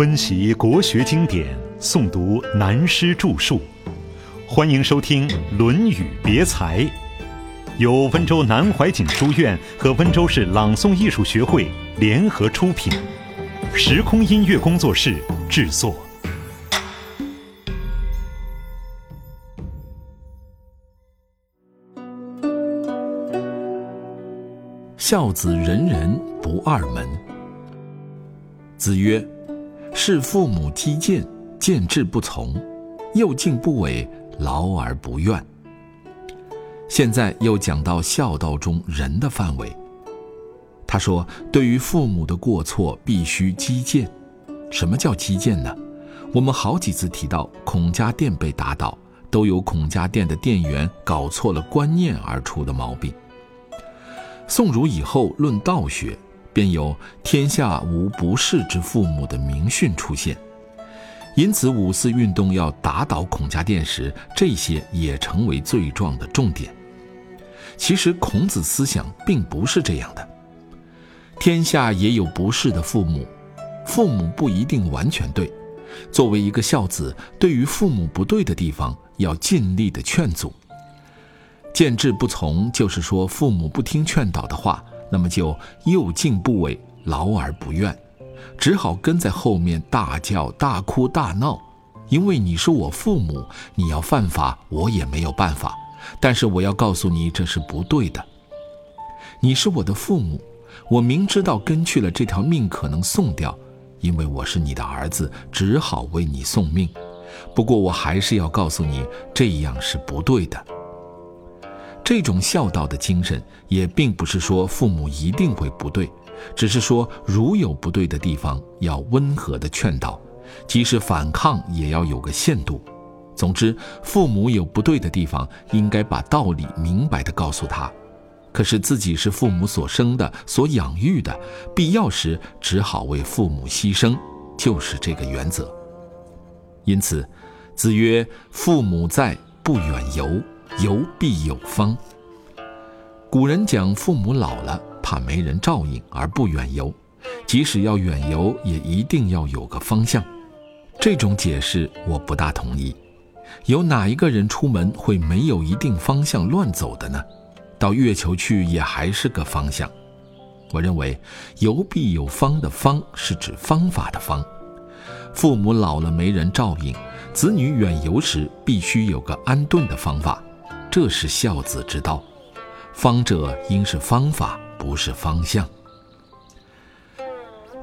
温习国学经典，诵读南师著述，欢迎收听《论语别裁》，由温州南怀瑾书院和温州市朗诵艺术学会联合出品，时空音乐工作室制作。孝子仁人不二门。子曰。是父母积谏，见志不从；又敬不违，劳而不怨。现在又讲到孝道中人的范围。他说：“对于父母的过错，必须积谏。什么叫积谏呢？我们好几次提到孔家店被打倒，都有孔家店的店员搞错了观念而出的毛病。宋儒以后论道学。”便有“天下无不是之父母”的名训出现，因此五四运动要打倒孔家店时，这些也成为罪状的重点。其实孔子思想并不是这样的，天下也有不是的父母，父母不一定完全对。作为一个孝子，对于父母不对的地方，要尽力的劝阻。见志不从，就是说父母不听劝导的话。那么就又敬不违，劳而不怨，只好跟在后面大叫、大哭、大闹。因为你是我父母，你要犯法，我也没有办法。但是我要告诉你，这是不对的。你是我的父母，我明知道跟去了这条命可能送掉，因为我是你的儿子，只好为你送命。不过我还是要告诉你，这样是不对的。这种孝道的精神，也并不是说父母一定会不对，只是说如有不对的地方，要温和的劝导，即使反抗也要有个限度。总之，父母有不对的地方，应该把道理明白的告诉他。可是自己是父母所生的、所养育的，必要时只好为父母牺牲，就是这个原则。因此，子曰：“父母在，不远游。”游必有方。古人讲父母老了，怕没人照应而不远游，即使要远游，也一定要有个方向。这种解释我不大同意。有哪一个人出门会没有一定方向乱走的呢？到月球去也还是个方向。我认为“游必有方”的“方”是指方法的“方”。父母老了没人照应，子女远游时必须有个安顿的方法。这是孝子之道，方者应是方法，不是方向。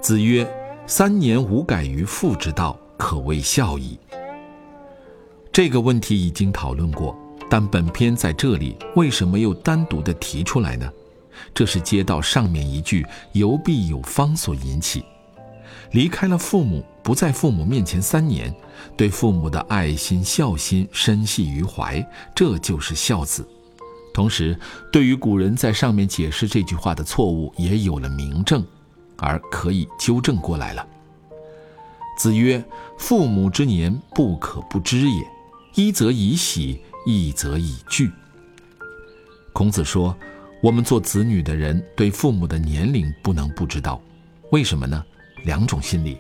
子曰：“三年无改于父之道，可谓孝矣。”这个问题已经讨论过，但本篇在这里为什么又单独的提出来呢？这是接到上面一句“由必有方”所引起。离开了父母，不在父母面前三年，对父母的爱心孝心深系于怀，这就是孝子。同时，对于古人在上面解释这句话的错误，也有了明证，而可以纠正过来了。子曰：“父母之年，不可不知也。一则以喜，一则以惧。”孔子说：“我们做子女的人，对父母的年龄不能不知道。为什么呢？”两种心理，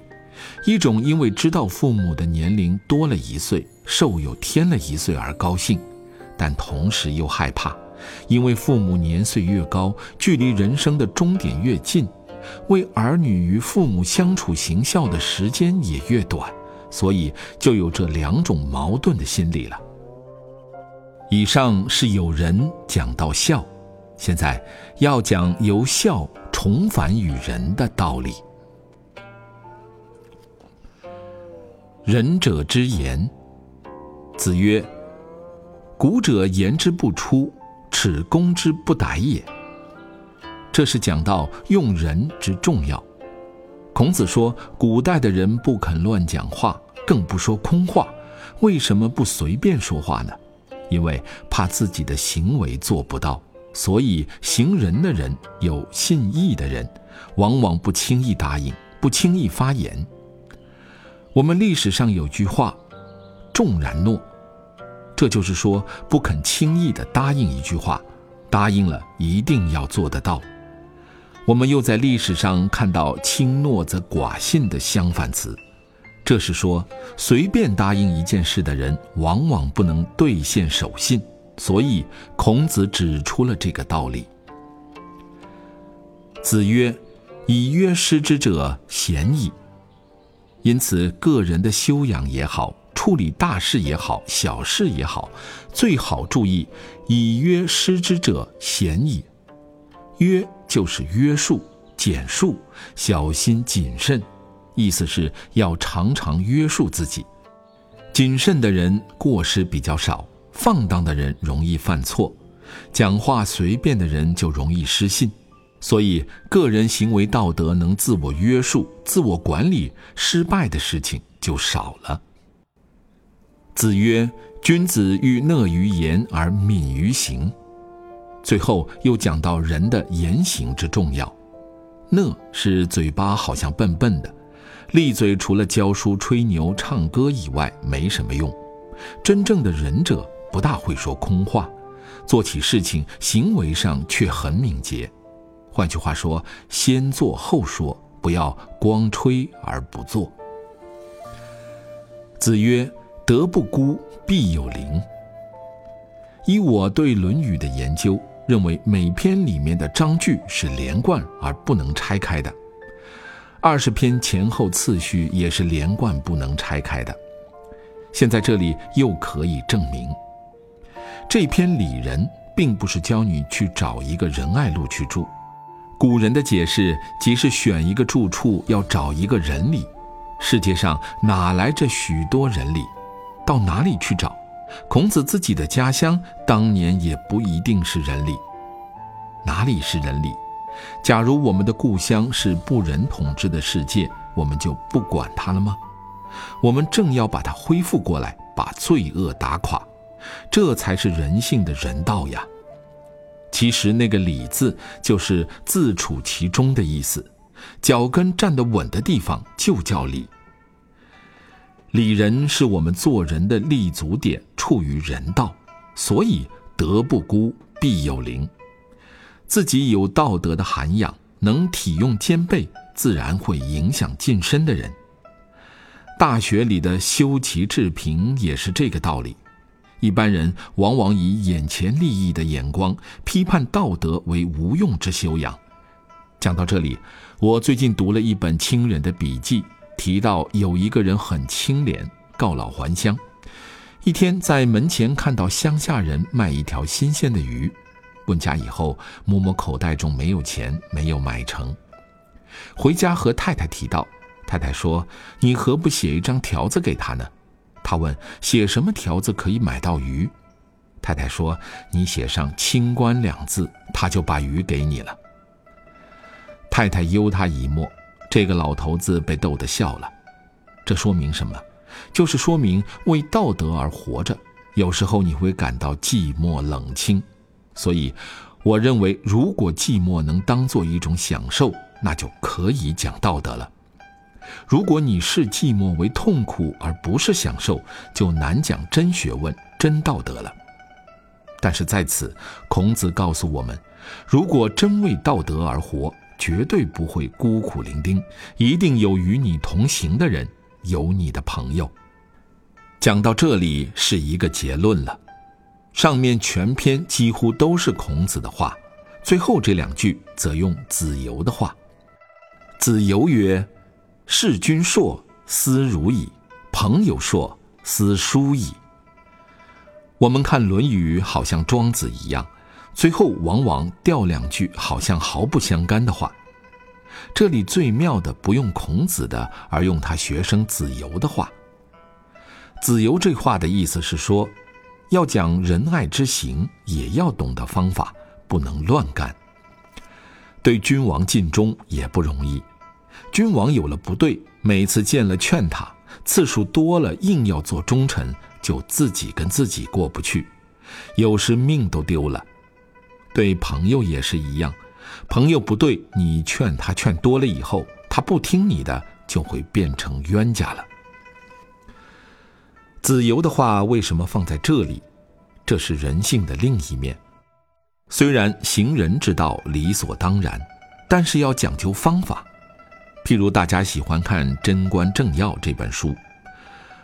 一种因为知道父母的年龄多了一岁，寿又添了一岁而高兴，但同时又害怕，因为父母年岁越高，距离人生的终点越近，为儿女与父母相处行孝的时间也越短，所以就有这两种矛盾的心理了。以上是有人讲到孝，现在要讲由孝重返与人的道理。仁者之言。子曰：“古者言之不出，耻攻之不逮也。”这是讲到用人之重要。孔子说，古代的人不肯乱讲话，更不说空话。为什么不随便说话呢？因为怕自己的行为做不到，所以行仁的人，有信义的人，往往不轻易答应，不轻易发言。我们历史上有句话，“重然诺”，这就是说不肯轻易的答应一句话，答应了一定要做得到。我们又在历史上看到“轻诺则寡信”的相反词，这是说，随便答应一件事的人，往往不能兑现守信。所以，孔子指出了这个道理。子曰：“以约失之者，贤矣。”因此，个人的修养也好，处理大事也好，小事也好，最好注意“以约失之者，贤矣”。约就是约束、简束、小心谨慎。意思是要常常约束自己，谨慎的人过失比较少，放荡的人容易犯错，讲话随便的人就容易失信。所以，个人行为道德能自我约束、自我管理，失败的事情就少了。子曰：“君子欲讷于言而敏于行。”最后又讲到人的言行之重要。讷是嘴巴好像笨笨的。利嘴除了教书、吹牛、唱歌以外没什么用。真正的仁者不大会说空话，做起事情行为上却很敏捷。换句话说，先做后说，不要光吹而不做。子曰：“德不孤，必有邻。”以我对《论语》的研究，认为每篇里面的章句是连贯而不能拆开的。二十篇前后次序也是连贯不能拆开的。现在这里又可以证明，这篇《礼仁》并不是教你去找一个仁爱路去住。古人的解释即是选一个住处要找一个人里。世界上哪来这许多人里？到哪里去找？孔子自己的家乡当年也不一定是人里。哪里是人里？假如我们的故乡是不仁统治的世界，我们就不管它了吗？我们正要把它恢复过来，把罪恶打垮，这才是人性的人道呀。其实那个“理”字就是自处其中的意思，脚跟站得稳的地方就叫理。理人是我们做人的立足点，处于人道，所以德不孤，必有邻。自己有道德的涵养，能体用兼备，自然会影响近身的人。大学里的修齐治平也是这个道理。一般人往往以眼前利益的眼光批判道德为无用之修养。讲到这里，我最近读了一本亲人的笔记，提到有一个人很清廉，告老还乡。一天在门前看到乡下人卖一条新鲜的鱼。问价以后，摸摸口袋中没有钱，没有买成。回家和太太提到，太太说：“你何不写一张条子给他呢？”他问：“写什么条子可以买到鱼？”太太说：“你写上‘清官’两字，他就把鱼给你了。”太太悠他一默，这个老头子被逗得笑了。这说明什么？就是说明为道德而活着，有时候你会感到寂寞冷清。所以，我认为，如果寂寞能当做一种享受，那就可以讲道德了。如果你视寂寞为痛苦而不是享受，就难讲真学问、真道德了。但是在此，孔子告诉我们，如果真为道德而活，绝对不会孤苦伶仃，一定有与你同行的人，有你的朋友。讲到这里，是一个结论了。上面全篇几乎都是孔子的话，最后这两句则用子游的话。子游曰：“事君硕，思如矣；朋友硕，思疏矣。”我们看《论语》，好像庄子一样，最后往往掉两句好像毫不相干的话。这里最妙的不用孔子的，而用他学生子游的话。子游这话的意思是说。要讲仁爱之行，也要懂得方法，不能乱干。对君王尽忠也不容易，君王有了不对，每次见了劝他，次数多了，硬要做忠臣，就自己跟自己过不去，有时命都丢了。对朋友也是一样，朋友不对，你劝他劝多了以后，他不听你的，就会变成冤家了。子游的话为什么放在这里？这是人性的另一面。虽然行人之道理所当然，但是要讲究方法。譬如大家喜欢看《贞观政要》这本书，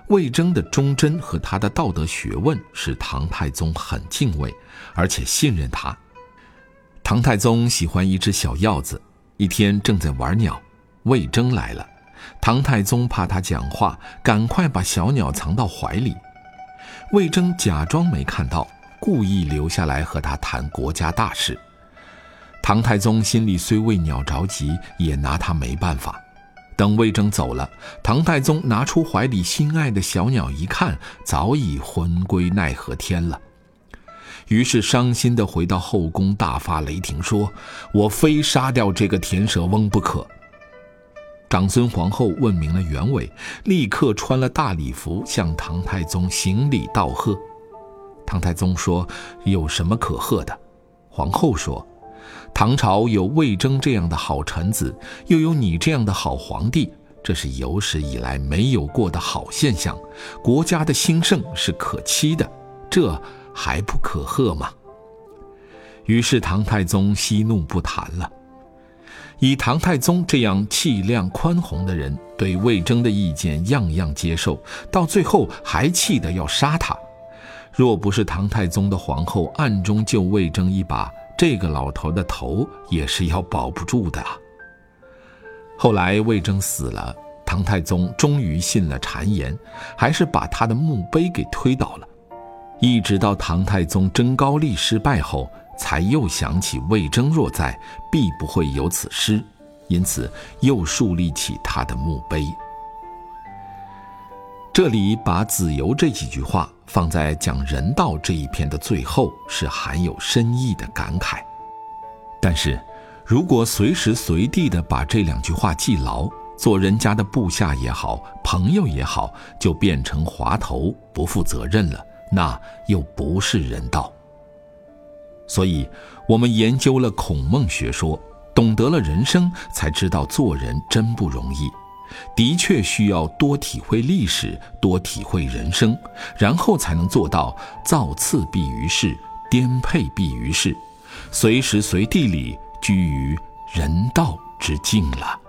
魏征的忠贞和他的道德学问使唐太宗很敬畏，而且信任他。唐太宗喜欢一只小鹞子，一天正在玩鸟，魏征来了，唐太宗怕他讲话，赶快把小鸟藏到怀里。魏征假装没看到，故意留下来和他谈国家大事。唐太宗心里虽为鸟着急，也拿他没办法。等魏征走了，唐太宗拿出怀里心爱的小鸟一看，早已魂归奈何天了。于是伤心地回到后宫，大发雷霆，说：“我非杀掉这个田舍翁不可。”长孙皇后问明了原委，立刻穿了大礼服向唐太宗行礼道贺。唐太宗说：“有什么可贺的？”皇后说：“唐朝有魏征这样的好臣子，又有你这样的好皇帝，这是有史以来没有过的好现象，国家的兴盛是可期的。这。”还不可贺吗？于是唐太宗息怒不谈了。以唐太宗这样气量宽宏的人，对魏征的意见样样接受，到最后还气得要杀他。若不是唐太宗的皇后暗中救魏征一把，这个老头的头也是要保不住的。后来魏征死了，唐太宗终于信了谗言，还是把他的墓碑给推倒了。一直到唐太宗征高丽失败后，才又想起魏征若在，必不会有此失，因此又树立起他的墓碑。这里把“子由”这几句话放在讲人道这一篇的最后，是含有深意的感慨。但是，如果随时随地的把这两句话记牢，做人家的部下也好，朋友也好，就变成滑头，不负责任了。那又不是人道。所以，我们研究了孔孟学说，懂得了人生，才知道做人真不容易。的确需要多体会历史，多体会人生，然后才能做到造次必于世，颠沛必于世，随时随地里居于人道之境了。